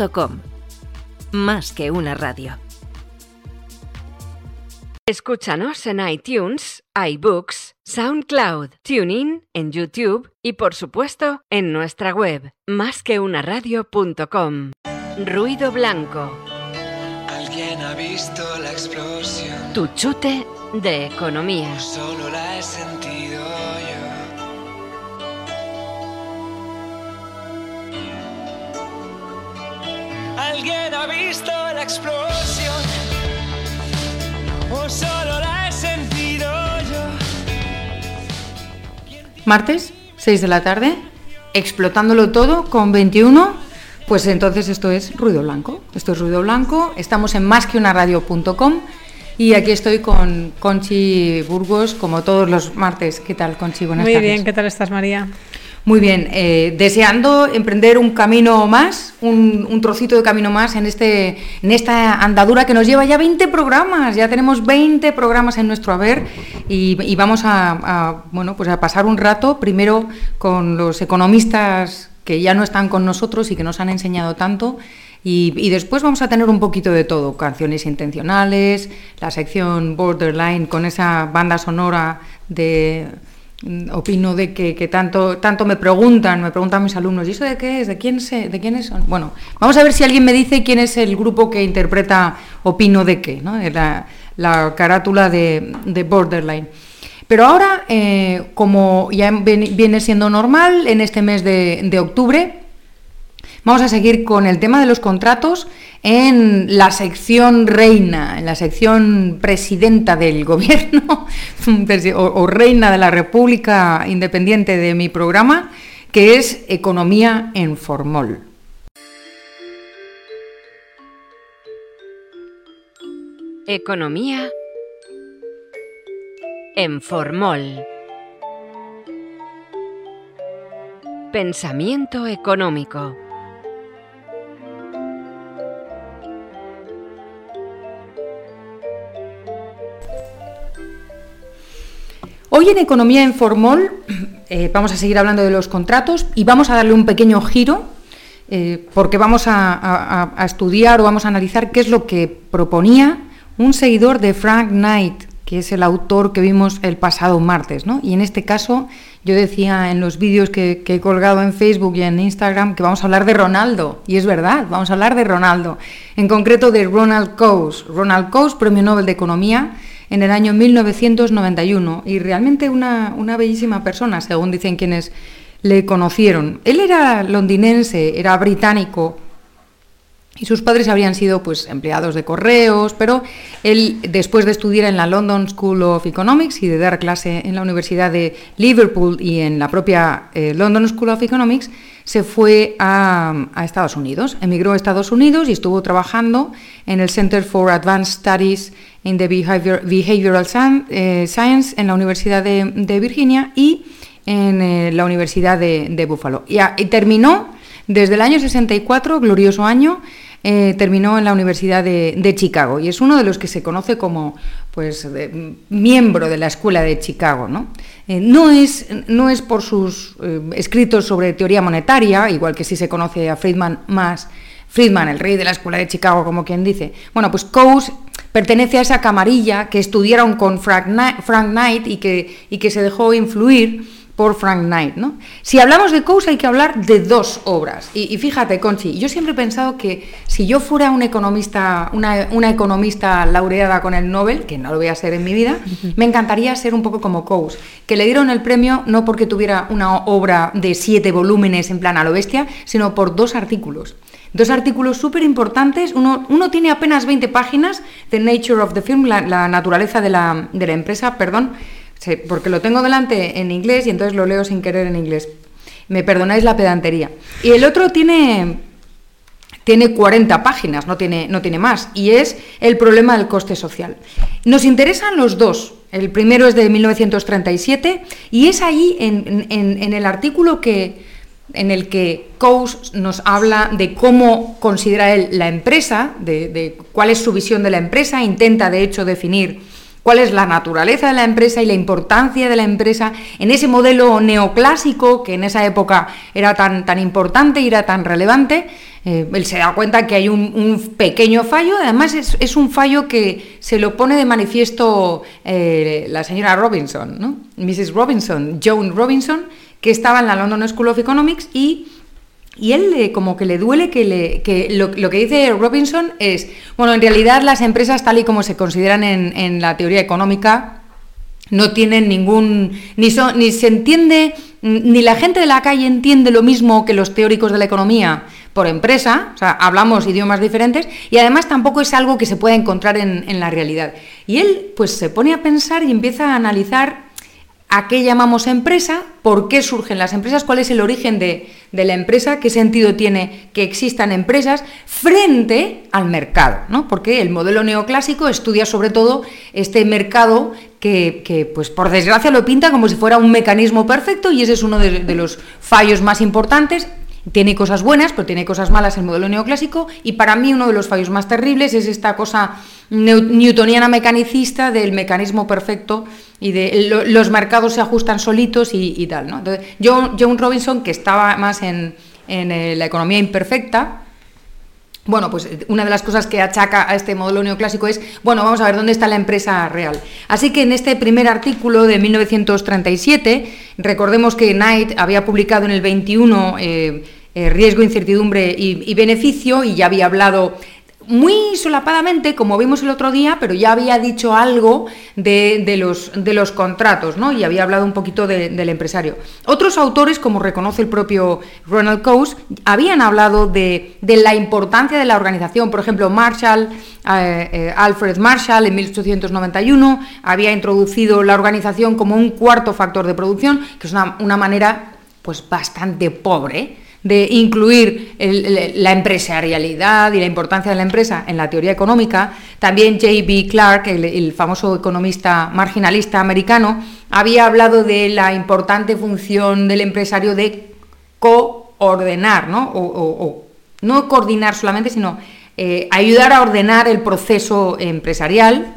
radio.com. Más que una radio. Escúchanos en iTunes, iBooks, SoundCloud, TuneIn, en YouTube y por supuesto en nuestra web másqueunaradio.com. Ruido blanco. Alguien ha visto la explosión. Tu chute de economía. Solo la he sentido Alguien ha visto la explosión. O solo la he sentido yo. Martes, 6 de la tarde, explotándolo todo con 21. Pues entonces esto es Ruido Blanco. Esto es Ruido Blanco. Estamos en másqueunaradio.com y aquí estoy con Conchi Burgos, como todos los martes. ¿Qué tal, Conchi? Buenas Muy tardes. bien, ¿qué tal estás, María? Muy bien, eh, deseando emprender un camino más, un, trocito de camino más en, este, en esta andadura que nos lleva ya 20 programas, ya tenemos 20 programas en nuestro haber y, vamos a, bueno, pues a pasar un rato primero con los economistas que ya no están con nosotros y que nos han enseñado tanto y, después vamos a tener un poquito de todo, canciones intencionales, la sección Borderline con esa banda sonora de opino de que, que, tanto, tanto me preguntan, me preguntan mis alumnos, ¿y eso de qué es? ¿De quién, se, ¿De quiénes son? Bueno, vamos a ver si alguien me dice quién es el grupo que interpreta opino de qué, ¿no? la, la carátula de, de Borderline. Pero ahora, eh, como ya viene siendo normal en este mes de, de octubre, Vamos a seguir con el tema de los contratos en la sección reina, en la sección presidenta del gobierno o, reina de la República Independiente de mi programa, que es Economía en Formol. Economía en Formol. Pensamiento económico. Hoy en Economía en Formol eh, vamos a seguir hablando de los contratos y vamos a darle un pequeño giro eh, porque vamos a, estudiar o vamos a analizar qué es lo que proponía un seguidor de Frank Knight, que es el autor que vimos el pasado martes. ¿no? Y en este caso yo decía en los vídeos que, que he colgado en Facebook y en Instagram que vamos a hablar de Ronaldo. Y es verdad, vamos a hablar de Ronaldo. En concreto de Ronald Coase. Ronald Coase, Premio Nobel de Economía en el año 1991 y realmente una, una, bellísima persona, según dicen quienes le conocieron. Él era londinense, era británico y sus padres habrían sido pues empleados de correos, pero él después de estudiar en la London School of Economics y de dar clase en la Universidad de Liverpool y en la propia eh, London School of Economics, se fue a, a, Estados Unidos, emigró a Estados Unidos y estuvo trabajando en el Center for Advanced Studies in the Behavior, Behavioral Science en la Universidad de, Virginia y en eh, la Universidad de, de Buffalo. Y, a, y, terminó desde el año 64, glorioso año, eh, terminó en la Universidad de, Chicago y es uno de los que se conoce como pues, miembro de la Escuela de Chicago. ¿no? Eh, no, es, no es por sus eh, escritos sobre teoría monetaria, igual que si se conoce a Friedman más, Friedman, el rey de la Escuela de Chicago, como quien dice. Bueno, pues Coase pertenece a esa camarilla que estudiaron con Frank Knight, y, que, y que se dejó influir por Frank Knight. ¿no? Si hablamos de Coase hay que hablar de dos obras. Y, y, fíjate, Conchi, yo siempre he pensado que si yo fuera un economista, una, una, economista laureada con el Nobel, que no lo voy a ser en mi vida, me encantaría ser un poco como Coase, que le dieron el premio no porque tuviera una obra de siete volúmenes en plan a lo bestia, sino por dos artículos. Dos artículos súper importantes. Uno, uno, tiene apenas 20 páginas, The Nature of the Film, la, la naturaleza de la, de la, empresa, perdón, porque lo tengo delante en inglés y entonces lo leo sin querer en inglés. Me perdonáis la pedantería. Y el otro tiene, tiene 40 páginas, no tiene, no tiene más, y es el problema del coste social. Nos interesan los dos. El primero es de 1937 y es allí en, en, el artículo que en el que Coase nos habla de cómo considera él la empresa, de, cuál es su visión de la empresa, intenta de hecho definir cuál es la naturaleza de la empresa y la importancia de la empresa en ese modelo neoclásico que en esa época era tan, tan importante y era tan relevante. Eh, él se da cuenta que hay un, pequeño fallo, además es, un fallo que se lo pone de manifiesto eh, la señora Robinson, ¿no? Mrs. Robinson, Joan Robinson, que estaba en la London School of Economics y y él como que le duele que, lo, que dice Robinson es, bueno, en realidad las empresas tal y como se consideran en, la teoría económica no tienen ningún, ni, ni se entiende, ni la gente de la calle entiende lo mismo que los teóricos de la economía por empresa, o sea, hablamos idiomas diferentes y además tampoco es algo que se pueda encontrar en, en la realidad. Y él pues se pone a pensar y empieza a analizar a qué llamamos empresa, por qué surgen las empresas, cuál es el origen de, la empresa, qué sentido tiene que existan empresas frente al mercado, ¿no? Porque el modelo neoclásico estudia sobre todo este mercado que, pues por desgracia lo pinta como si fuera un mecanismo perfecto y ese es uno de los fallos más importantes tiene cosas buenas, pero tiene cosas malas el modelo neoclásico y para mí uno de los fallos más terribles es esta cosa newtoniana mecanicista del mecanismo perfecto y de los mercados se ajustan solitos y, tal. ¿no? Entonces, John, Robinson, que estaba más en, en eh, la economía imperfecta, bueno, pues una de las cosas que achaca a este modelo neoclásico es, bueno, vamos a ver dónde está la empresa real. Así que en este primer artículo de 1937, recordemos que Knight había publicado en el 21 eh, eh, Riesgo, Incertidumbre y, Beneficio y ya había hablado muy solapadamente, como vimos el otro día, pero ya había dicho algo de, los, de los, contratos, ¿no? Y había hablado un poquito del empresario. Otros autores, como reconoce el propio Ronald Coase, habían hablado de, la importancia de la organización. Por ejemplo, Marshall, eh, eh, Alfred Marshall, en 1891, había introducido la organización como un cuarto factor de producción, que es una, una manera pues bastante pobre de incluir la empresarialidad y la importancia de la empresa en la teoría económica, también J.B. Clark, el, famoso economista marginalista americano, había hablado de la importante función del empresario de coordenar, ¿no? O, no coordinar solamente, sino eh, ayudar a ordenar el proceso empresarial.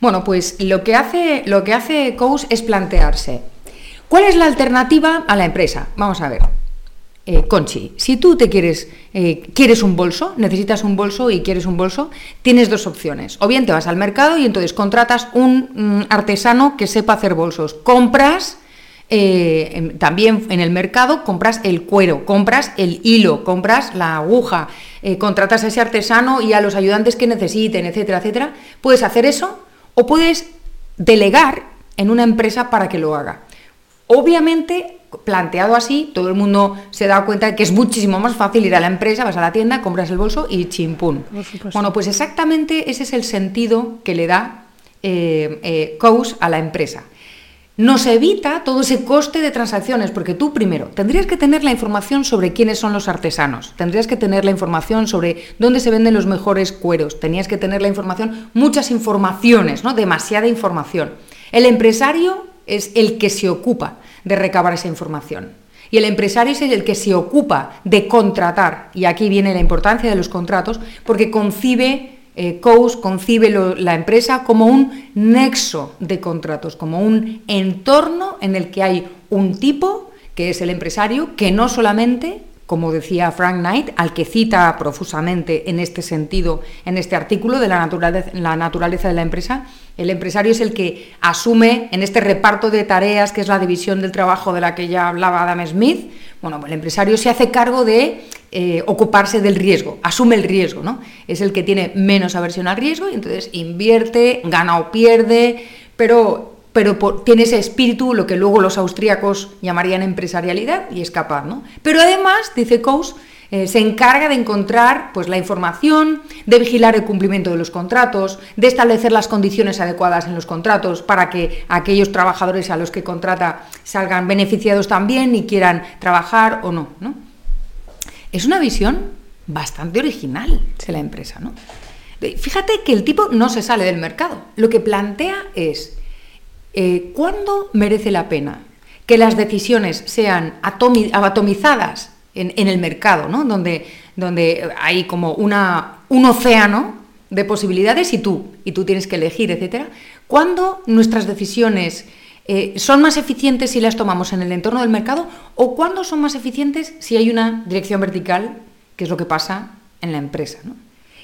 Bueno, pues lo que hace, lo que hace Coase es plantearse, ¿cuál es la alternativa a la empresa? Vamos a ver. Eh, Conchi, si tú te quieres, eh, quieres un bolso, necesitas un bolso y quieres un bolso, tienes dos opciones. O bien te vas al mercado y entonces contratas un mm, artesano que sepa hacer bolsos. Compras eh, también en el mercado, compras el cuero, compras el hilo, compras la aguja, contratas a ese artesano y a los ayudantes que necesiten, etcétera, etcétera. Puedes hacer eso o puedes delegar en una empresa para que lo haga. Obviamente planteado así, todo el mundo se da cuenta de que es muchísimo más fácil ir a la empresa, vas a la tienda, compras el bolso y chimpún. Bueno, pues exactamente ese es el sentido que le da eh, eh a la empresa. Nos evita todo ese coste de transacciones, porque tú primero tendrías que tener la información sobre quiénes son los artesanos, tendrías que tener la información sobre dónde se venden los mejores cueros, tenías que tener la información, muchas informaciones, ¿no? Demasiada información. El empresario es el que se ocupa de recabar esa información. Y el empresario es el que se ocupa de contratar, y aquí viene la importancia de los contratos, porque concibe, eh, concibe la empresa como un nexo de contratos, como un entorno en el que hay un tipo, que es el empresario, que no solamente como decía Frank Knight, al que cita profusamente en este sentido, en este artículo de la naturaleza, la naturaleza de la empresa, el empresario es el que asume en este reparto de tareas, que es la división del trabajo de la que ya hablaba Adam Smith, bueno, el empresario se hace cargo de eh, ocuparse del riesgo, asume el riesgo, ¿no? Es el que tiene menos aversión al riesgo y entonces invierte, gana o pierde, pero pero tiene ese espíritu, lo que luego los austríacos llamarían empresarialidad, y es capaz, ¿no? Pero además, dice Coase, eh, se encarga de encontrar pues, la información, de vigilar el cumplimiento de los contratos, de establecer las condiciones adecuadas en los contratos para que aquellos trabajadores a los que contrata salgan beneficiados también y quieran trabajar o no, ¿no? Es una visión bastante original de la empresa, ¿no? Fíjate que el tipo no se sale del mercado. Lo que plantea es eh, ¿cuándo merece la pena que las decisiones sean atomizadas en, el mercado, donde, donde hay como una, un océano de posibilidades y tú, y tú tienes que elegir, etcétera. ¿Cuándo nuestras decisiones eh, son más eficientes si las tomamos en el entorno del mercado o cuándo son más eficientes si hay una dirección vertical, que es lo que pasa en la empresa?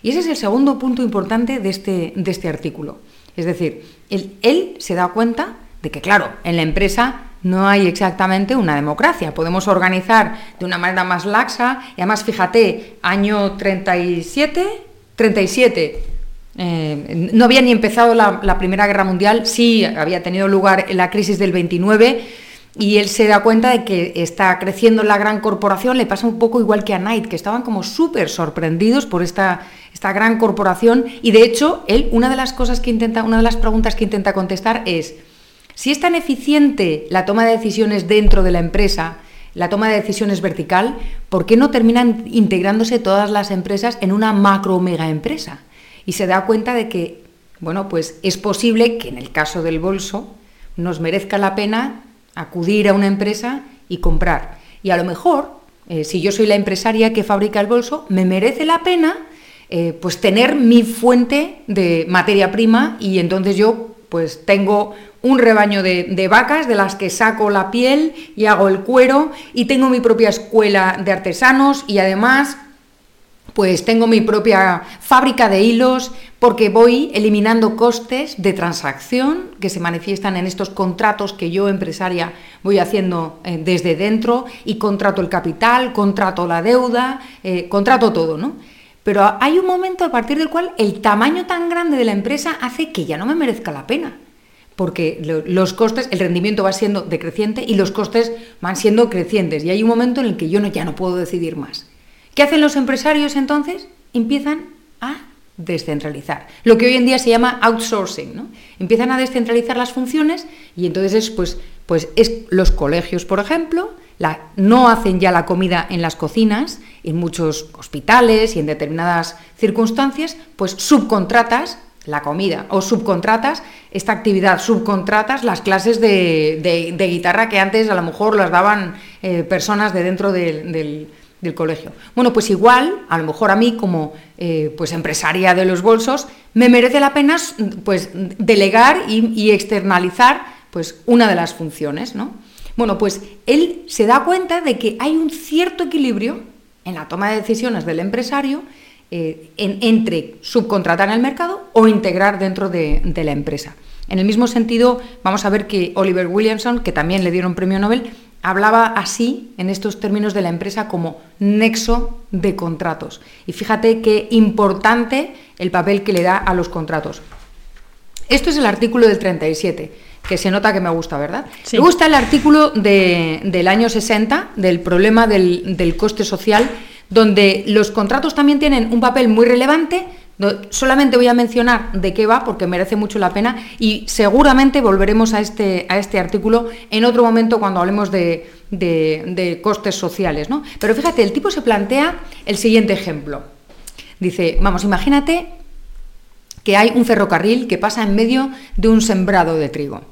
Y ese es el segundo punto importante de este, de este artículo. Es decir, él, se da cuenta de que, claro, en la empresa no hay exactamente una democracia. Podemos organizar de una manera más laxa y además, fíjate, año 37, 37. Eh, no había ni empezado la, Primera Guerra Mundial, sí había tenido lugar la crisis del 29 y él se da cuenta de que está creciendo la gran corporación, le pasa un poco igual que a Knight, que estaban como súper sorprendidos por esta, esta gran corporación y de hecho él una de las cosas que intenta, una de las preguntas que intenta contestar es si es tan eficiente la toma de decisiones dentro de la empresa, la toma de decisiones vertical, ¿por qué no terminan integrándose todas las empresas en una macro mega empresa? Y se da cuenta de que, bueno, pues es posible que en el caso del bolso nos merezca la pena acudir a una empresa y comprar. Y a lo mejor, eh, si yo soy la empresaria que fabrica el bolso, me merece la pena eh, pues tener mi fuente de materia prima y entonces yo pues tengo un rebaño de, de, vacas de las que saco la piel y hago el cuero y tengo mi propia escuela de artesanos y además pues tengo mi propia fábrica de hilos porque voy eliminando costes de transacción que se manifiestan en estos contratos que yo, empresaria, voy haciendo eh, desde dentro y contrato el capital, contrato la deuda, eh, contrato todo, ¿no? Pero hay un momento a partir del cual el tamaño tan grande de la empresa hace que ya no me merezca la pena porque los costes, el rendimiento va siendo decreciente y los costes van siendo crecientes. Y hay un momento en el que yo no, ya no puedo decidir más. ¿Qué hacen los empresarios entonces? Empiezan a descentralizar. Lo que hoy en día se llama outsourcing, ¿no? Empiezan a descentralizar las funciones y entonces es, pues, pues es los colegios, por ejemplo, no hacen ya la comida en las cocinas, en muchos hospitales y en determinadas circunstancias, pues subcontratas la comida o subcontratas esta actividad, subcontratas las clases de, guitarra que antes a lo mejor las daban eh, personas de dentro del del colegio. Bueno, pues igual, a lo mejor a mí como eh, pues empresaria de los bolsos, me merece la pena pues delegar y, externalizar pues una de las funciones, ¿no? Bueno, pues él se da cuenta de que hay un cierto equilibrio en la toma de decisiones del empresario eh, entre subcontratar en el mercado o integrar dentro de, de la empresa. En el mismo sentido, vamos a ver que Oliver Williamson, que también le dieron premio Nobel, hablaba así, en estos términos de la empresa, como nexo de contratos. Y fíjate qué importante el papel que le da a los contratos. Esto es el artículo del 37, que se nota que me gusta, ¿verdad? Me gusta el artículo del año 60, del problema del, del coste social, donde los contratos también tienen un papel muy relevante, solamente voy a mencionar de qué va porque merece mucho la pena y seguramente volveremos a este, a este artículo en otro momento cuando hablemos de, costes sociales. ¿no? Pero fíjate, el tipo se plantea el siguiente ejemplo. Dice, vamos, imagínate que hay un ferrocarril que pasa en medio de un sembrado de trigo.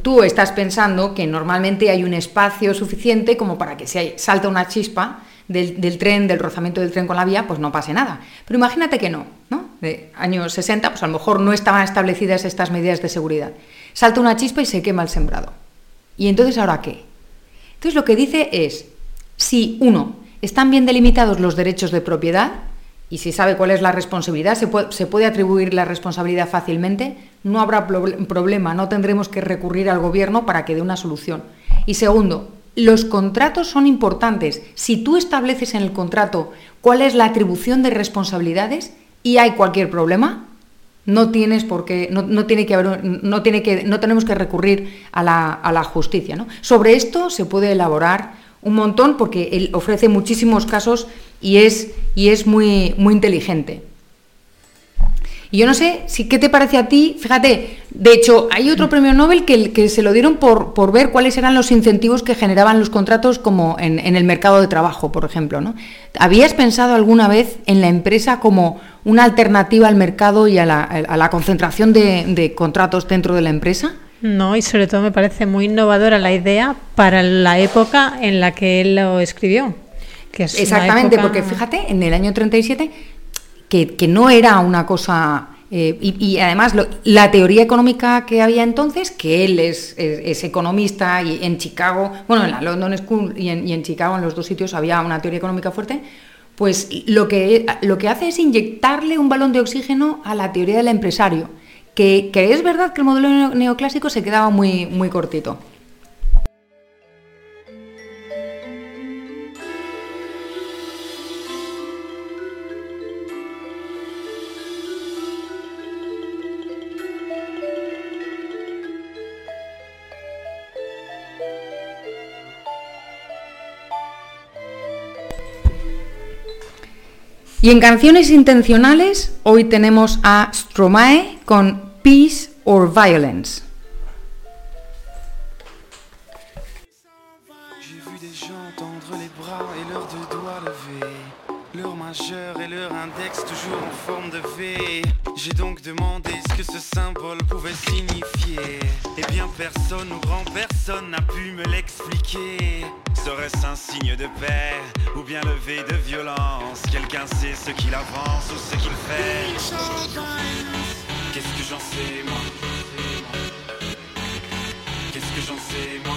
Tú estás pensando que normalmente hay un espacio suficiente como para que si salta una chispa, del, tren, del rozamiento del tren con la vía, pues no pase nada. Pero imagínate que no, ¿no? De años 60, pues a lo mejor no estaban establecidas estas medidas de seguridad. Salta una chispa y se quema el sembrado. ¿Y entonces ahora qué? Entonces lo que dice es, si uno, están bien delimitados los derechos de propiedad, y si sabe cuál es la responsabilidad, se puede, atribuir la responsabilidad fácilmente, no habrá problema, no tendremos que recurrir al gobierno para que dé una solución. Y segundo, los contratos son importantes. Si tú estableces en el contrato cuál es la atribución de responsabilidades y hay cualquier problema, no tienes qué, no, tiene que no tiene que, no tenemos que recurrir a la, a la justicia. ¿no? Sobre esto se puede elaborar un montón porque él ofrece muchísimos casos y es, y es muy, muy inteligente. Y yo no sé si qué te parece a ti, fíjate, de hecho, hay otro premio Nobel que, que se lo dieron por, por, ver cuáles eran los incentivos que generaban los contratos como en, el mercado de trabajo, por ejemplo. ¿no? ¿Habías pensado alguna vez en la empresa como una alternativa al mercado y a la, concentración de, contratos dentro de la empresa? No, y sobre todo me parece muy innovadora la idea para la época en la que él lo escribió. Exactamente, porque fíjate, en el año 37 que, no era una cosa... Eh, y, además la teoría económica que había entonces, que él es, economista y en Chicago, bueno, en la London School y en, y en Chicago, en los dos sitios había una teoría económica fuerte, pues lo que, lo que hace es inyectarle un balón de oxígeno a la teoría del empresario, que, es verdad que el modelo neoclásico se quedaba muy, muy cortito. Y en canciones intencionales, hoy tenemos a Stromae con Peace or Violence. J'ai vu des gens tendre les bras et leurs deux doigts levés, leur majeur et leur index toujours en forme de V. J'ai donc demandé ce que ce symbole pouvait signifier. Eh bien, personne ou grand personne n'a pu me l'expliquer. Serait-ce un signe de paix ou bien levé de violence? Quelqu'un sait ce qu'il avance ou ce qu'il fait Qu'est-ce que j'en sais moi Qu'est-ce que j'en sais moi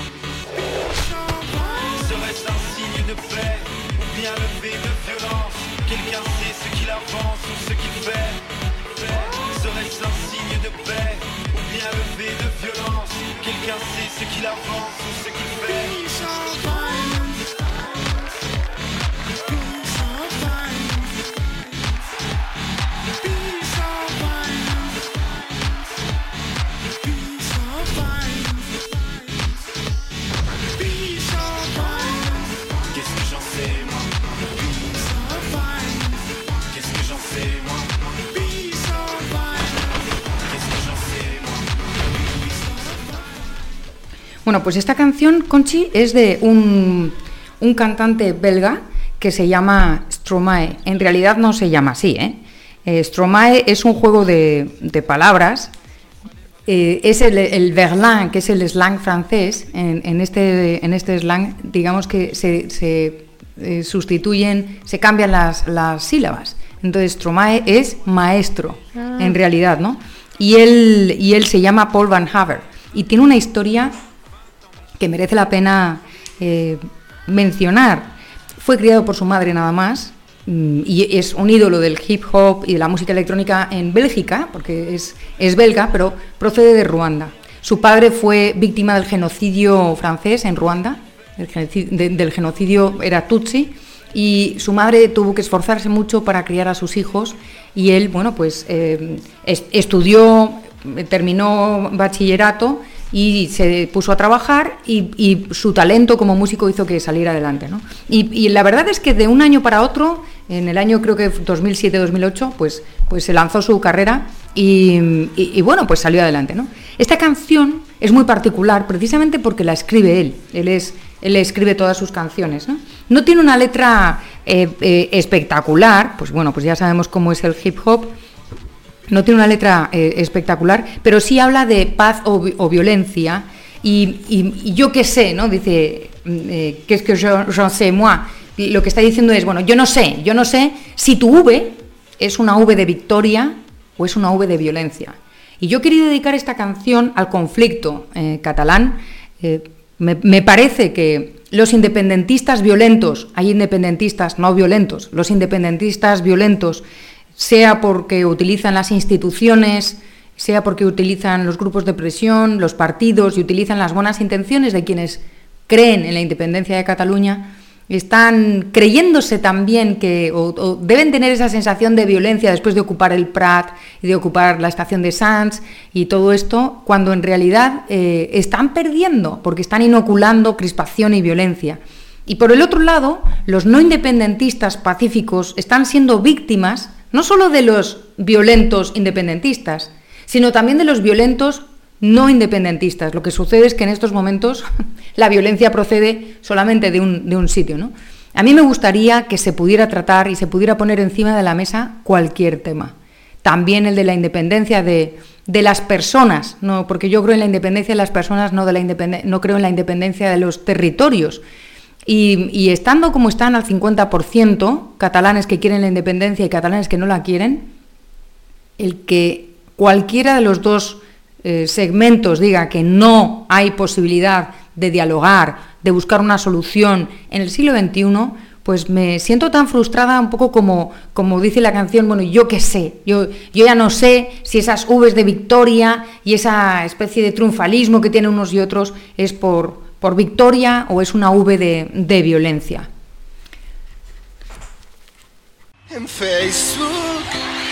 Serait-ce un signe de paix ou bien levé de violence Quelqu'un sait ce qu'il avance ou ce qu'il fait Serait-ce un signe de paix ou bien levé de violence Quelqu'un sait ce qu'il avance Bueno, pues esta canción, Conchi, es de un, cantante belga que se llama Stromae. En realidad no se llama así, ¿eh? eh Stromae es un juego de, palabras. Eh, es el, el, verlan, que es el slang francés. En, este, en este slang, digamos que se, eh, sustituyen, se cambian las, sílabas. Entonces, Stromae es maestro, ah. en realidad, ¿no? Y él, y él se llama Paul Van Haver. Y tiene una historia que merece la pena eh, mencionar. Fue criado por su madre nada más mm, y es un ídolo del hip hop y de la música electrónica en Bélgica, porque es, es belga, pero procede de Ruanda. Su padre fue víctima del genocidio francés en Ruanda, del genocidio, era Tutsi, y su madre tuvo que esforzarse mucho para criar a sus hijos y él, bueno, pues eh, estudió, terminó bachillerato y se puso a trabajar y, su talento como músico hizo que saliera adelante. ¿no? Y, la verdad es que de un año para otro, en el año creo que 2007-2008, pues, pues se lanzó su carrera y, bueno, pues salió adelante. ¿no? Esta canción es muy particular precisamente porque la escribe él, él, es, él escribe todas sus canciones. ¿no? no tiene una letra eh, eh, espectacular, pues bueno, pues ya sabemos cómo es el hip hop, no tiene una letra eh, espectacular, pero sí habla de paz o, violencia. Y, yo qué sé, ¿no? Dice, mm, eh, que es que yo, sé, moi. lo que está diciendo es, bueno, yo no sé, yo no sé si tu V es una V de victoria o es una V de violencia. Y yo quería dedicar esta canción al conflicto eh, catalán. me, parece que los independentistas violentos, hay independentistas no violentos, los independentistas violentos sea porque utilizan las instituciones, sea porque utilizan los grupos de presión, los partidos y utilizan las buenas intenciones de quienes creen en la independencia de Cataluña, están creyéndose también que, o, deben tener esa sensación de violencia después de ocupar el Prat y de ocupar la estación de Sants y todo esto, cuando en realidad eh, están perdiendo, porque están inoculando crispación y violencia. Y por el otro lado, los no independentistas pacíficos están siendo víctimas no solo de los violentos independentistas, sino también de los violentos no independentistas. Lo que sucede es que en estos momentos la violencia procede solamente de un, sitio. ¿no? A mí me gustaría que se pudiera tratar y se pudiera poner encima de la mesa cualquier tema. También el de la independencia de, las personas, ¿no? porque yo creo en la independencia de las personas, no, de la no creo en la independencia de los territorios. Y, estando como están al 50%, catalanes que quieren la independencia y catalanes que no la quieren, el que cualquiera de los dos eh, segmentos diga que no hay posibilidad de dialogar, de buscar una solución en el siglo XXI, pues me siento tan frustrada un poco como, como dice la canción, bueno, yo qué sé, yo, yo ya no sé si esas Vs de victoria y esa especie de triunfalismo que tienen unos y otros es por, por victoria o es una V de, de violencia. En Facebook,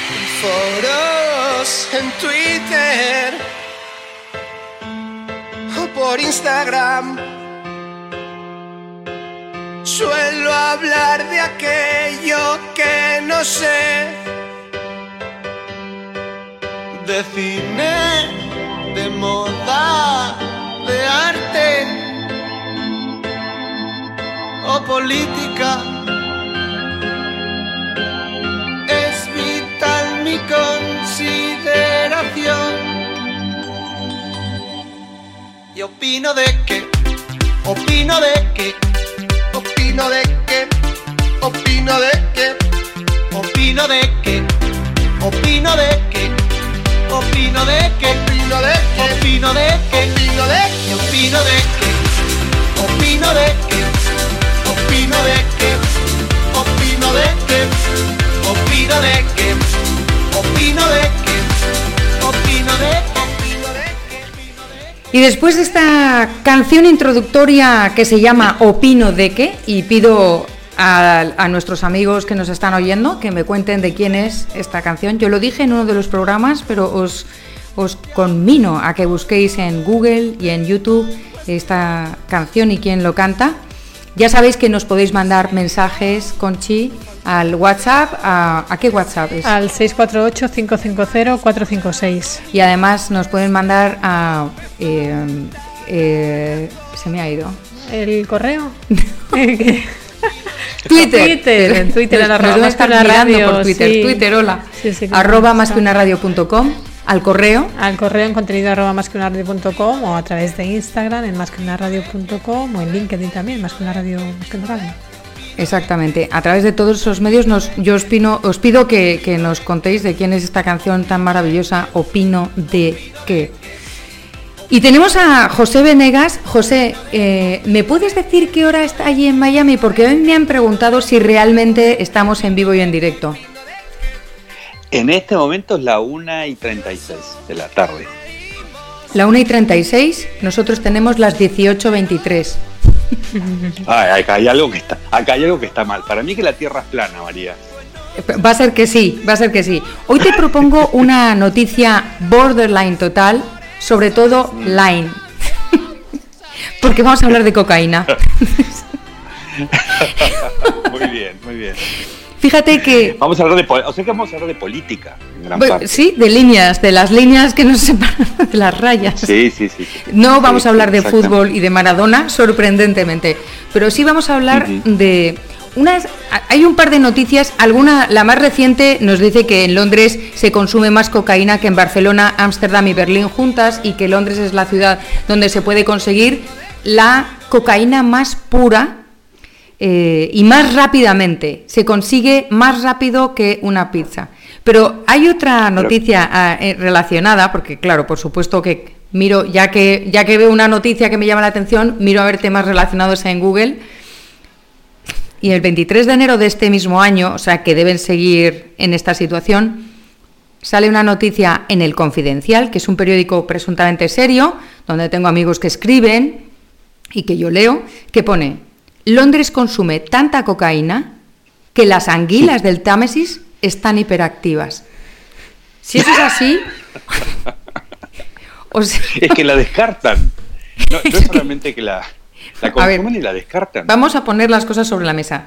en foros, en Twitter o por Instagram. Suelo hablar de aquello que no sé. De cine, política. Es vital mi consideración. Y opino de que, opino de que, opino de que, opino de que, opino de que, opino de que, opino de que, opino de que, opino de que, opino de que, opino de que, opino de que, Y después de esta canción introductoria que se llama Opino de qué, y pido a, a nuestros amigos que nos están oyendo que me cuenten de quién es esta canción. Yo lo dije en uno de los programas, pero os, os conmino a que busquéis en Google y en YouTube esta canción y quién lo canta. Ya sabéis que nos podéis mandar mensajes, Conchi, al WhatsApp. ¿A, ¿a qué WhatsApp es? Al 648-550-456. Y además nos pueden mandar a... eh, eh, se me ha ido. ¿El correo? Twitter. Twitter, en Twitter, Nos- nos más que estar mirando radio, por Twitter. sí. Twitter, hola. Sí, sí, que arroba más que una radio.com, al correo. Al correo en contenido arroba más que una radio.com o a través de Instagram en más que una radio.com o en LinkedIn también, más que una radio, más que una radio. Exactamente. A través de todos esos medios nos, yo os, pino- os pido que, que nos contéis de quién es esta canción tan maravillosa, Opino de qué. Y tenemos a José Venegas. José, eh, ¿me puedes decir qué hora está allí en Miami? Porque hoy me han preguntado si realmente estamos en vivo y en directo. En este momento es la 1 y 36 de la tarde. La 1 y 36, nosotros tenemos las 18.23. Ay, acá hay algo que está, acá hay algo que está mal. Para mí que la Tierra es plana, María. Va a ser que sí, va a ser que sí. Hoy te propongo una noticia borderline total, sobre todo line. Porque vamos a hablar de cocaína. Muy bien, muy bien. Fíjate que, Vamos a hablar de, o sea que vamos a hablar de política, en gran bueno, parte. sí, de líneas, de las líneas que nos separan de las rayas. Sí, sí, sí. sí. No vamos Sí, a hablar de fútbol y de Maradona, sorprendentemente, pero sí vamos a hablar de unas. Hay un par de noticias. Alguna, la más reciente nos dice que en Londres se consume más cocaína que en Barcelona, Ámsterdam y Berlín juntas, y que Londres es la ciudad donde se puede conseguir la cocaína más pura eh, y más rápidamente. Se consigue más rápido que una pizza. Pero hay otra noticia ah, eh, relacionada, porque claro, por supuesto que miro, ya que, ya que veo una noticia que me llama la atención, miro a ver temas relacionados en Google. Y el 23 de enero de este mismo año, o sea que deben seguir en esta situación, sale una noticia en El Confidencial, que es un periódico presuntamente serio, donde tengo amigos que escriben y que yo leo, que pone, Londres consume tanta cocaína que las anguilas del Támesis están hiperactivas. Si eso es así, o sea, Es que la descartan. No, no es solamente que la, la ver, consumen y la descartan. Vamos a poner las cosas sobre la mesa.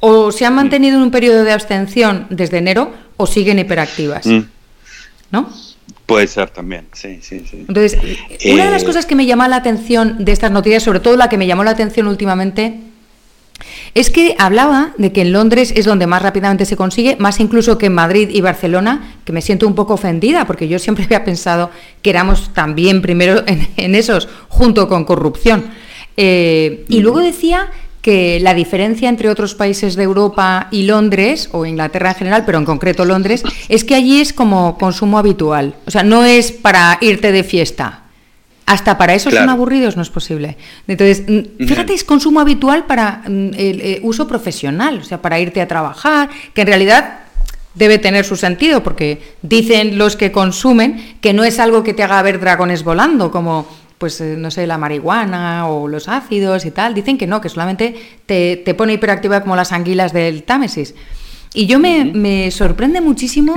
O se han mantenido en un periodo de abstención desde enero o siguen hiperactivas, Mm, ¿no? Puede ser también, sí, sí, sí. Entonces, una de las Eh, cosas que me llama la atención de estas noticias, sobre todo la que me llamó la atención últimamente, es que hablaba de que en Londres es donde más rápidamente se consigue, más incluso que en Madrid y Barcelona, que me siento un poco ofendida, porque yo siempre había pensado que éramos también primero en, en esos, junto con corrupción. Eh, y luego decía que la diferencia entre otros países de Europa y Londres, o Inglaterra en general, pero en concreto Londres, es que allí es como consumo habitual. O sea, no es para irte de fiesta. Hasta para eso son aburridos, no es posible. Entonces, fíjate, es consumo habitual para el, eh, uso profesional, o sea, para irte a trabajar, que en realidad debe tener su sentido, porque dicen los que consumen que no es algo que te haga ver dragones volando, como, pues, eh, no sé, la marihuana o los ácidos y tal. Dicen que no, que solamente te, te pone hiperactiva como las anguilas del Támesis. Y yo me, me sorprende muchísimo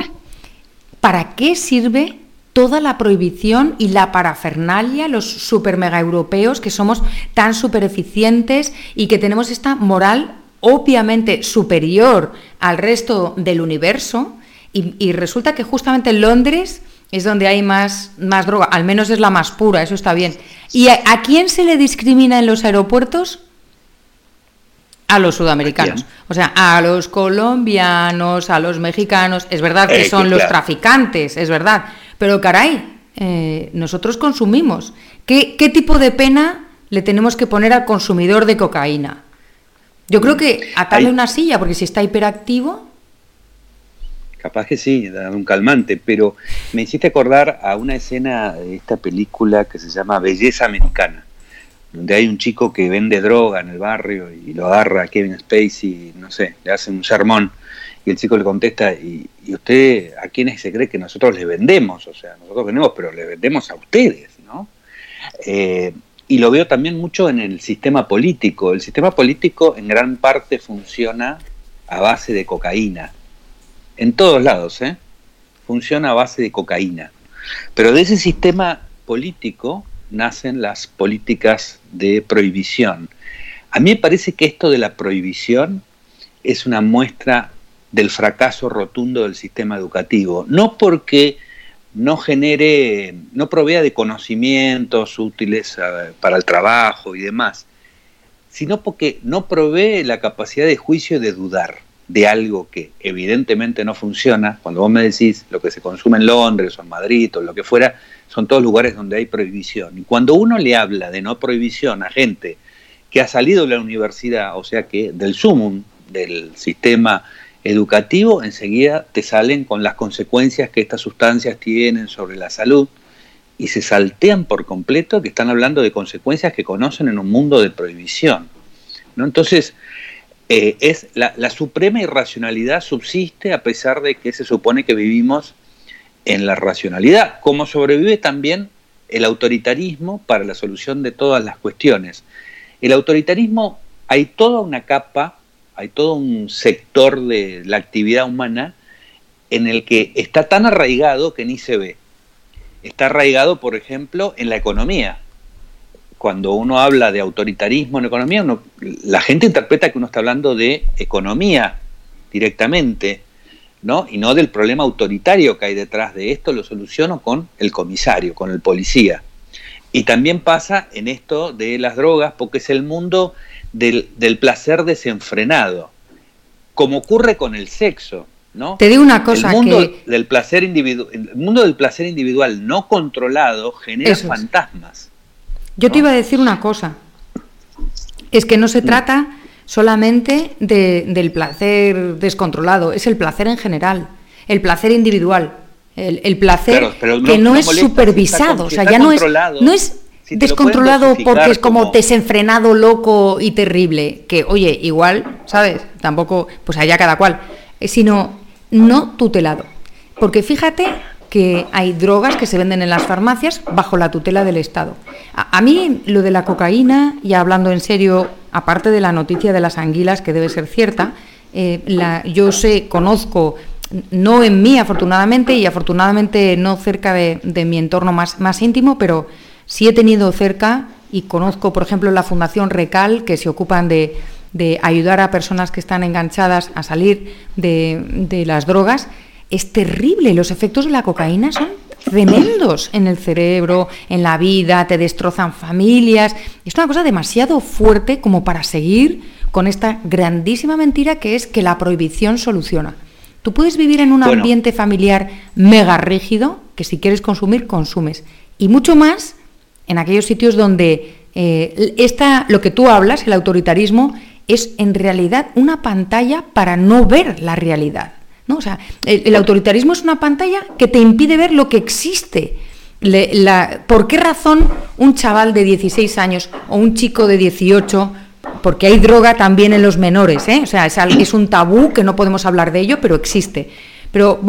para qué sirve toda la prohibición y la parafernalia, los super mega europeos que somos tan super eficientes y que tenemos esta moral obviamente superior al resto del universo y, resulta que justamente en Londres es donde hay más, más droga, al menos es la más pura, eso está bien. ¿Y a, quién se le discrimina en los aeropuertos? A los sudamericanos, o sea, a los colombianos, a los mexicanos, es verdad que eh, son los traficantes, es verdad, pero caray, eh, nosotros consumimos. ¿Qué, ¿Qué tipo de pena le tenemos que poner al consumidor de cocaína? Yo creo que atarle una silla, porque si está hiperactivo. Capaz que sí, un calmante, pero me hiciste acordar a una escena de esta película que se llama Belleza Americana, donde hay un chico que vende droga en el barrio y lo agarra a Kevin Spacey, no sé, le hace un sermón y el chico le contesta, ¿y, usted a quiénes se cree que nosotros le vendemos? O sea, nosotros vendemos, pero le vendemos a ustedes, ¿no? Eh, y lo veo también mucho en el sistema político. El sistema político en gran parte funciona a base de cocaína. En todos lados, ¿eh? Funciona a base de cocaína. Pero de ese sistema político nacen las políticas de prohibición. A mí me parece que esto de la prohibición es una muestra del fracaso rotundo del sistema educativo. No porque no genere, no provea de conocimientos útiles eh, para el trabajo y demás, sino porque no provee la capacidad de juicio de dudar de algo que evidentemente no funciona. Cuando vos me decís lo que se consume en Londres o en Madrid o lo que fuera, son todos lugares donde hay prohibición. Y cuando uno le habla de no prohibición a gente que ha salido de la universidad, o sea que del sumum del sistema educativo, enseguida te salen con las consecuencias que estas sustancias tienen sobre la salud y se saltean por completo que están hablando de consecuencias que conocen en un mundo de prohibición. ¿no? Entonces, eh, es la, la, suprema irracionalidad subsiste a pesar de que se supone que vivimos en la racionalidad, como sobrevive también el autoritarismo para la solución de todas las cuestiones. El autoritarismo, hay toda una capa hay todo un sector de la actividad humana en el que está tan arraigado que ni se ve. Está arraigado, por ejemplo, en la economía. Cuando uno habla de autoritarismo en economía, la gente interpreta que uno está hablando de economía directamente, ¿no? Y no del problema autoritario que hay detrás de esto, lo soluciono con el comisario, con el policía. Y también pasa en esto de las drogas, porque es el mundo del, placer desenfrenado, como ocurre con el sexo. ¿no? Te digo una cosa el mundo del placer individual el mundo del placer individual no controlado genera fantasmas yo te iba a decir una cosa es que no se mm. trata solamente del placer descontrolado es el placer en general el placer individual el, placer que no, es supervisado o sea ya no es no es descontrolado porque es como, desenfrenado, loco y terrible, que oye, igual, ¿sabes? Tampoco, pues allá cada cual, eh, sino no tutelado. Porque fíjate que hay drogas que se venden en las farmacias bajo la tutela del Estado. A, mí lo de la cocaína, y hablando en serio, aparte de la noticia de las anguilas, que debe ser cierta, eh, la, yo sé, conozco, no en mí afortunadamente, y afortunadamente no cerca de, de mi entorno más, más íntimo, pero Sí he tenido cerca y conozco, por ejemplo, la Fundación Recal, que se ocupan de, ayudar a personas que están enganchadas a salir de, las drogas. Es terrible, los efectos de la cocaína son tremendos en el cerebro, en la vida, te destrozan familias. Es una cosa demasiado fuerte como para seguir con esta grandísima mentira que es que la prohibición soluciona. Tú puedes vivir en un ambiente familiar mega rígido, que si quieres consumir, consumes. Y mucho más en aquellos sitios donde eh, lo que tú hablas, el autoritarismo, es en realidad una pantalla para no ver la realidad. ¿No? O sea, el, autoritarismo es una pantalla que te impide ver lo que existe. ¿Por qué razón un chaval de 16 años o un chico de 18 porque hay droga también en los menores, ¿eh? o sea, es, un tabú que no podemos hablar de ello, pero existe. Pero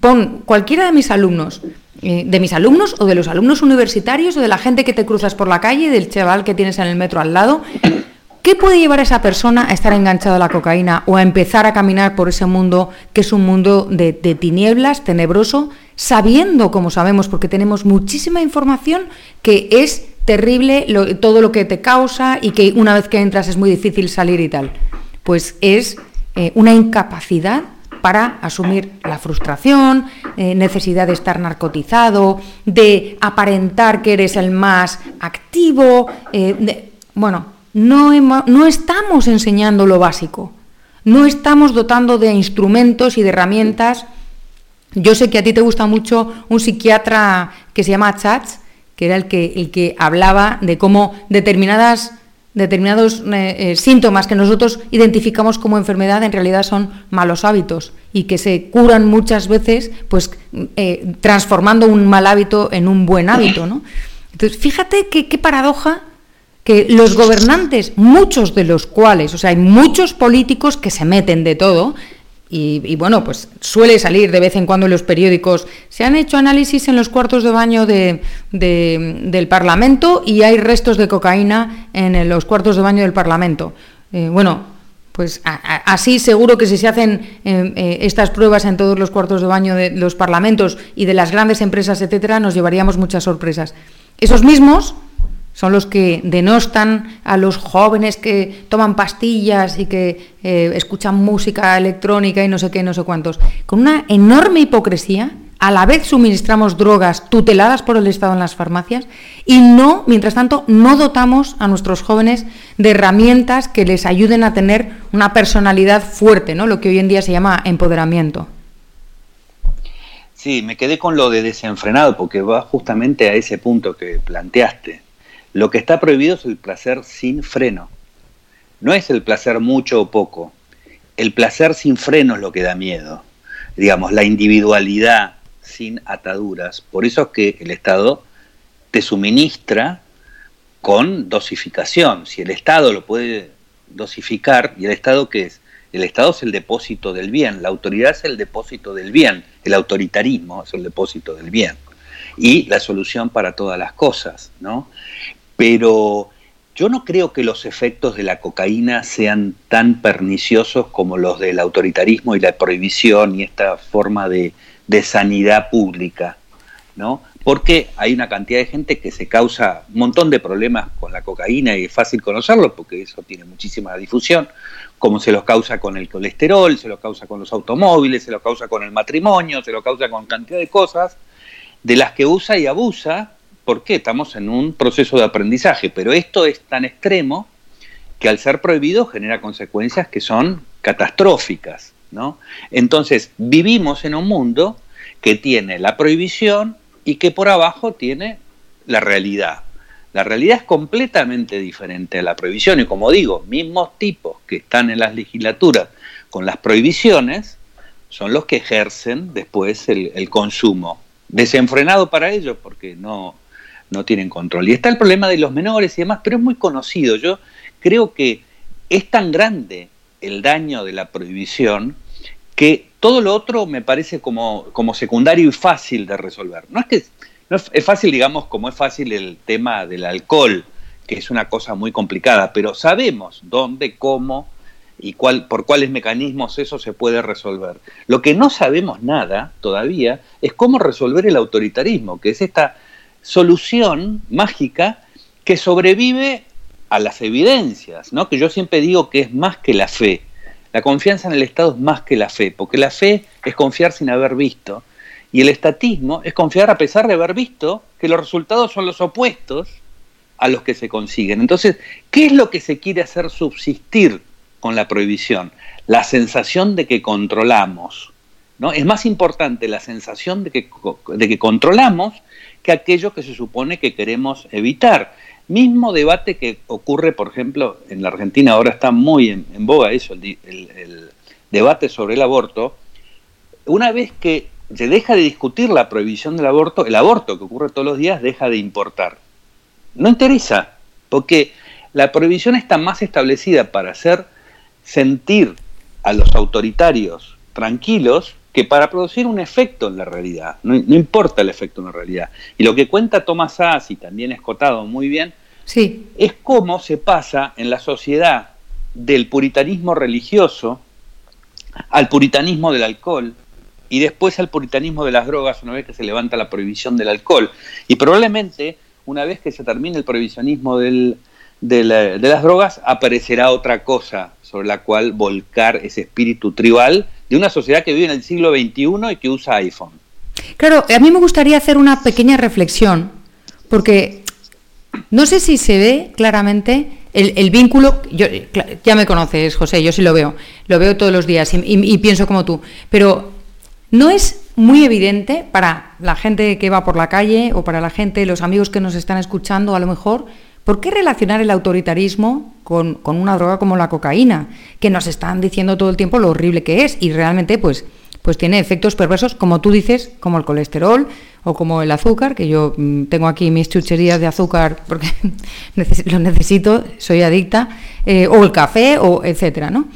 pon cualquiera de mis alumnos, eh, de mis alumnos o de los alumnos universitarios o de la gente que te cruzas por la calle, del chaval que tienes en el metro al lado, ¿Qué puede llevar a esa persona a estar enganchado a la cocaína o a empezar a caminar por ese mundo que es un mundo de, tinieblas, tenebroso, sabiendo, como sabemos, porque tenemos muchísima información, que es terrible todo lo que te causa y que una vez que entras es muy difícil salir y tal? Pues es eh, una incapacidad para asumir la frustración, eh, necesidad de estar narcotizado, de aparentar que eres el más activo, eh, bueno, no, estamos enseñando lo básico, no estamos dotando de instrumentos y de herramientas. Yo sé que a ti te gusta mucho un psiquiatra que se llama Chats, que era el que, el que hablaba de cómo determinadas, determinados eh, eh, síntomas que nosotros identificamos como enfermedad en realidad son malos hábitos y que se curan muchas veces pues eh, transformando un mal hábito en un buen hábito. ¿no? Entonces, fíjate qué paradoja que los gobernantes, muchos de los cuales, o sea, hay muchos políticos que se meten de todo, y, bueno, pues suele salir de vez en cuando en los periódicos. Se han hecho análisis en los cuartos de baño de, del Parlamento y hay restos de cocaína en los cuartos de baño del Parlamento. Eh, bueno, pues así seguro que si se hacen eh, eh, estas pruebas en todos los cuartos de baño de los parlamentos y de las grandes empresas, etcétera, nos llevaríamos muchas sorpresas. Esos mismos son los que denostan a los jóvenes que toman pastillas y que eh, escuchan música electrónica y no sé qué, no sé cuántos. Con una enorme hipocresía, a la vez suministramos drogas tuteladas por el Estado en las farmacias y no, mientras tanto, no dotamos a nuestros jóvenes de herramientas que les ayuden a tener una personalidad fuerte, ¿no? lo que hoy en día se llama empoderamiento. Sí, me quedé con lo de desenfrenado porque va justamente a ese punto que planteaste lo que está prohibido es el placer sin freno. No es el placer mucho o poco. El placer sin freno es lo que da miedo. Digamos, la individualidad sin ataduras. Por eso es que el Estado te suministra con dosificación. Si el Estado lo puede dosificar, ¿y el Estado qué es? El Estado es el depósito del bien, la autoridad es el depósito del bien, el autoritarismo es el depósito del bien y la solución para todas las cosas, ¿no? Pero yo no creo que los efectos de la cocaína sean tan perniciosos como los del autoritarismo y la prohibición y esta forma de, sanidad pública, ¿no? Porque hay una cantidad de gente que se causa un montón de problemas con la cocaína y es fácil conocerlo porque eso tiene muchísima difusión, como se los causa con el colesterol, se los causa con los automóviles, se los causa con el matrimonio, se los causa con cantidad de cosas, de las que usa y abusa porque estamos en un proceso de aprendizaje, pero esto es tan extremo que al ser prohibido genera consecuencias que son catastróficas, ¿no? Entonces, vivimos en un mundo que tiene la prohibición y que por abajo tiene la realidad. La realidad es completamente diferente a la prohibición y como digo, mismos tipos que están en las legislaturas con las prohibiciones son los que ejercen después el, el consumo. Desenfrenado para ellos porque no, no tienen control. Y está el problema de los menores y demás, pero es muy conocido. Yo creo que es tan grande el daño de la prohibición que todo lo otro me parece como, como secundario y fácil de resolver. No es que no es, fácil, digamos, como es fácil el tema del alcohol, que es una cosa muy complicada, pero sabemos dónde, cómo y cuál, por cuáles mecanismos eso se puede resolver. Lo que no sabemos nada todavía es cómo resolver el autoritarismo, que es esta solución mágica que sobrevive a las evidencias, ¿no? que yo siempre digo que es más que la fe. La confianza en el Estado es más que la fe, porque la fe es confiar sin haber visto, y el estatismo es confiar a pesar de haber visto que los resultados son los opuestos a los que se consiguen. Entonces, ¿qué es lo que se quiere hacer subsistir con la prohibición? La sensación de que controlamos. ¿no? Es más importante la sensación de que, de que controlamos que aquello que se supone que queremos evitar. Mismo debate que ocurre, por ejemplo, en la Argentina, ahora está muy en, boga eso, el debate sobre el aborto. Una vez que se deja de discutir la prohibición del aborto, el aborto que ocurre todos los días deja de importar. No interesa, porque la prohibición está más establecida para hacer sentir a los autoritarios tranquilos que para producir un efecto en la realidad. No, no importa el efecto en la realidad. Y lo que cuenta Thomas Sass, y también escotado muy bien, Sí, es cómo se pasa en la sociedad del puritanismo religioso al puritanismo del alcohol y después al puritanismo de las drogas una vez que se levanta la prohibición del alcohol. Y probablemente una vez que se termine el prohibicionismo del- de, la- de las drogas aparecerá otra cosa sobre la cual volcar ese espíritu tribal de una sociedad que vive en el siglo XXI y que usa iPhone. Claro, a mí me gustaría hacer una pequeña reflexión, porque no sé si se ve claramente el, vínculo. Yo, cla- ya me conoces, José, yo sí lo veo, lo veo todos los días y, y- y pienso como tú, pero no es muy evidente para la gente que va por la calle o para la gente, los amigos que nos están escuchando, a lo mejor, ¿por qué relacionar el autoritarismo con, con una droga como la cocaína? Que nos están diciendo todo el tiempo lo horrible que es y realmente, pues pues tiene efectos perversos, como tú dices, como el colesterol o como el azúcar, que yo mm, tengo aquí mis chucherías de azúcar porque lo necesito, soy adicta, eh, o el café, o etcétera, ¿no?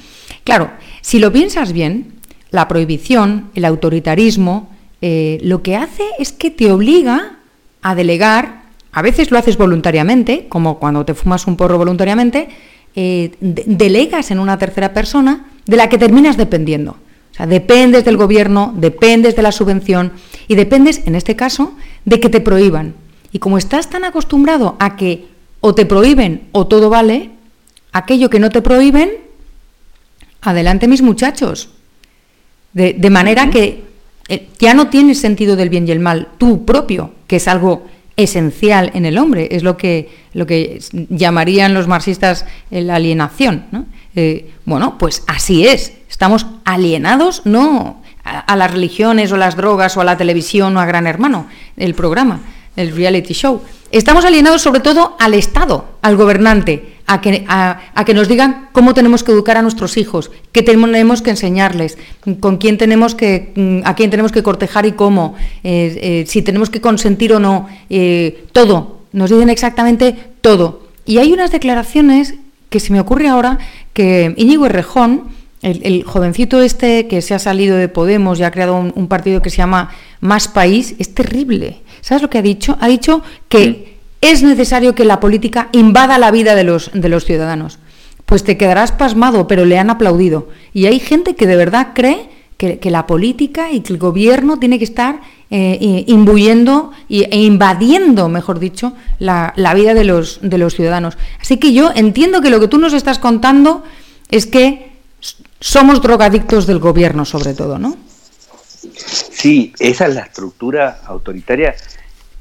Claro, si lo piensas bien, la prohibición, el autoritarismo, eh, lo que hace es que te obliga a delegar, a veces lo haces voluntariamente, como cuando te fumas un porro voluntariamente, eh, de- delegas en una tercera persona de la que terminas dependiendo. O sea, dependes del gobierno, dependes de la subvención y dependes, en este caso, de que te prohíban. Y como estás tan acostumbrado a que o te prohíben o todo vale, aquello que no te prohíben, adelante mis muchachos. De, de manera que eh, ya no tienes sentido del bien y el mal, tú propio, que es algo esencial en el hombre, es lo que, lo que llamarían los marxistas eh, la alienación. ¿no? Eh, bueno, pues así es, estamos alienados no a, a las religiones o las drogas o a la televisión o a Gran Hermano, el programa, el reality show. Estamos alienados sobre todo al Estado, al gobernante, a que, a, que nos digan cómo tenemos que educar a nuestros hijos, qué tenemos que enseñarles, con quién tenemos que, mm, a quién tenemos que cortejar y cómo, eh, eh, si tenemos que consentir o no, eh, todo. Nos dicen exactamente todo. Y hay unas declaraciones que se me ocurre ahora que Íñigo Errejón, el, el jovencito este que se ha salido de Podemos y ha creado un, un partido que se llama Más País, es terrible. ¿Sabes lo que ha dicho? Ha dicho que es necesario que la política invada la vida de los, de los ciudadanos. Pues te quedarás pasmado, pero le han aplaudido. Y hay gente que de verdad cree que, que la política y que el gobierno tiene que estar eh, imbuyendo e invadiendo, mejor dicho, la, la vida de los, de los ciudadanos. Así que yo entiendo que lo que tú nos estás contando es que somos drogadictos del gobierno, sobre todo, ¿no? Sí, esa es la estructura autoritaria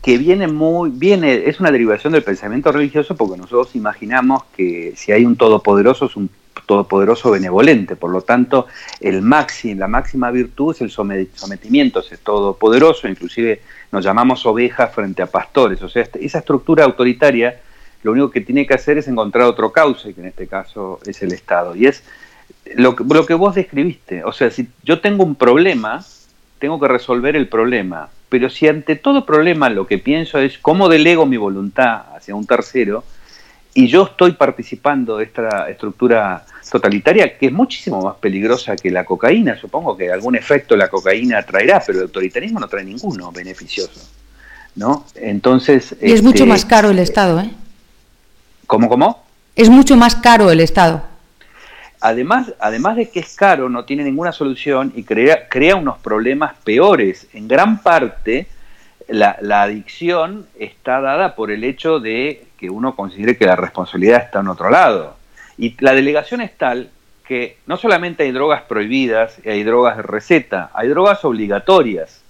que viene muy, viene, es una derivación del pensamiento religioso porque nosotros imaginamos que si hay un todopoderoso es un todopoderoso benevolente, por lo tanto el maxi, la máxima virtud es el some- sometimiento, es todopoderoso, inclusive nos llamamos ovejas frente a pastores, o sea, este- esa estructura autoritaria lo único que tiene que hacer es encontrar otro cauce, que en este caso es el Estado, y es lo que, lo que vos describiste, o sea, si yo tengo un problema, tengo que resolver el problema. Pero si ante todo problema lo que pienso es cómo delego mi voluntad hacia un tercero, y yo estoy participando de esta estructura totalitaria que es muchísimo más peligrosa que la cocaína, supongo que algún efecto la cocaína traerá, pero el autoritarismo no trae ninguno beneficioso. ¿no? Entonces... Y es mucho este, más caro el Estado, ¿eh? ¿Cómo, cómo? Es mucho más caro el Estado. Además, además de que es caro, no tiene ninguna solución y crea, crea unos problemas peores. En gran parte, la, adicción está dada por el hecho de que uno considere que la responsabilidad está en otro lado. Y la delegación es tal que no solamente hay drogas prohibidas, y hay drogas de receta, hay drogas obligatorias.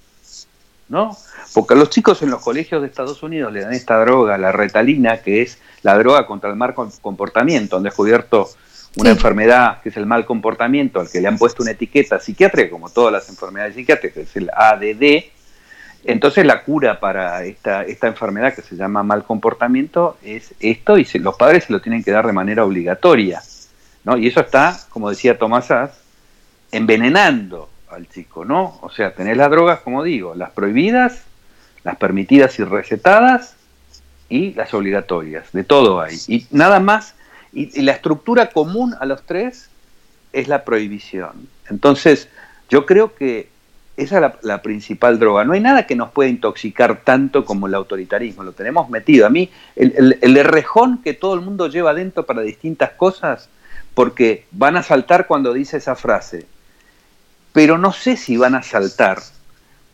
¿no? Porque a los chicos en los colegios de Estados Unidos le dan esta droga, la retalina, que es la droga contra el mal com- comportamiento. Han descubierto una Sí. enfermedad que es el mal comportamiento, al que le han puesto una etiqueta psiquiátrica, como todas las enfermedades psiquiátricas, es el ADD, Entonces la cura para esta, esta enfermedad que se llama mal comportamiento es esto y se- los padres se lo tienen que dar de manera obligatoria. ¿no? Y eso está, como decía Tomás Sass, envenenando al chico, ¿no? O sea, tenés las drogas, como digo, las prohibidas, las permitidas y recetadas y las obligatorias, de todo hay. Y nada más, y, la estructura común a los tres es la prohibición. Entonces, yo creo que esa es la, principal droga. No hay nada que nos pueda intoxicar tanto como el autoritarismo, lo tenemos metido. A mí, el, el, errejón que todo el mundo lleva adentro para distintas cosas, porque van a saltar cuando dice esa frase, pero no sé si van a saltar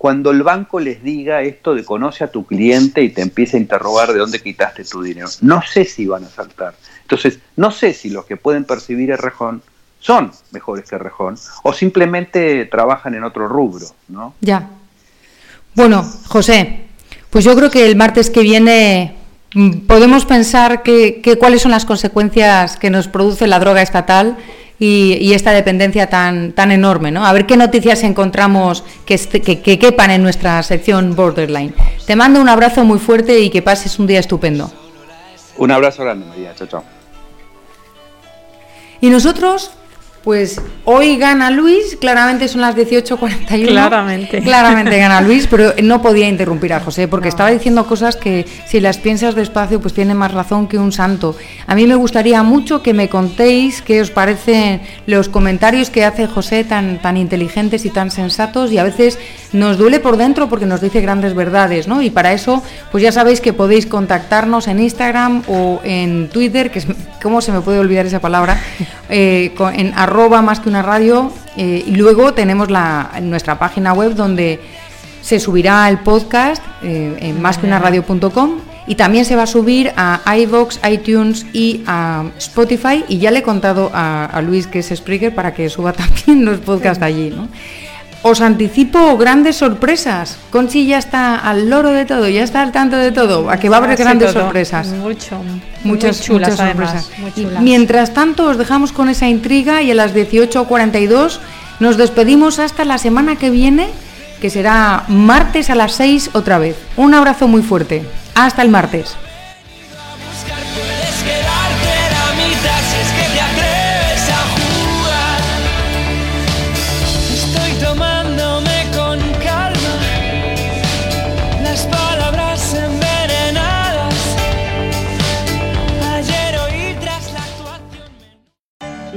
cuando el banco les diga esto de conoce a tu cliente y te empiece a interrogar de dónde quitaste tu dinero. No sé si van a saltar. Entonces, no sé si los que pueden percibir el rejón son mejores que Rejón o simplemente trabajan en otro rubro, ¿no? Ya. Bueno, José, pues yo creo que el martes que viene mm, podemos pensar que, que cuáles son las consecuencias que nos produce la droga estatal y, y esta dependencia tan, tan enorme, ¿no? A ver qué noticias encontramos que, este- que, que quepan en nuestra sección Borderline. Te mando un abrazo muy fuerte y que pases un día estupendo. Un abrazo grande, María. Chao, chao. Y nosotros, pues hoy gana Luis, claramente son las 18.41. Claramente. Claramente gana Luis, pero no podía interrumpir a José porque estaba diciendo cosas que si las piensas despacio pues tiene más razón que un santo. A mí me gustaría mucho que me contéis qué os parecen los comentarios que hace José tan, tan inteligentes y tan sensatos y a veces nos duele por dentro porque nos dice grandes verdades, ¿no? Y para eso, pues ya sabéis que podéis contactarnos en Instagram o en Twitter, que es, ¿cómo se me puede olvidar esa palabra? Eh, con- en arroba más que una radio. eh, y luego tenemos la, nuestra página web donde se subirá el podcast eh, en más que una radio.com y también se va a subir a iVoox, iTunes y a Spotify y ya le he contado a, a Luis que es Spreaker para que suba también los podcasts allí, ¿no? Os anticipo grandes sorpresas. Conchi ya está al loro de todo, ya está al tanto de todo. A que va a haber grandes todo. sorpresas. Mucho. Muchas, muy chulas, muchas además, sorpresas. Y chulas. mientras tanto, os dejamos con esa intriga y a las 18.42 nos despedimos hasta la semana que viene, que será martes a las 6 otra vez. Un abrazo muy fuerte. Hasta el martes.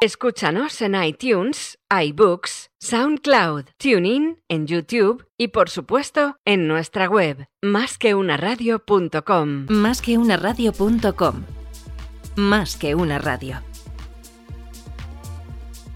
Escúchanos en iTunes, iBooks, SoundCloud, TuneIn, en YouTube y por supuesto en nuestra web, másqueunaradio.com. Más que una radio.com. Más que una radio.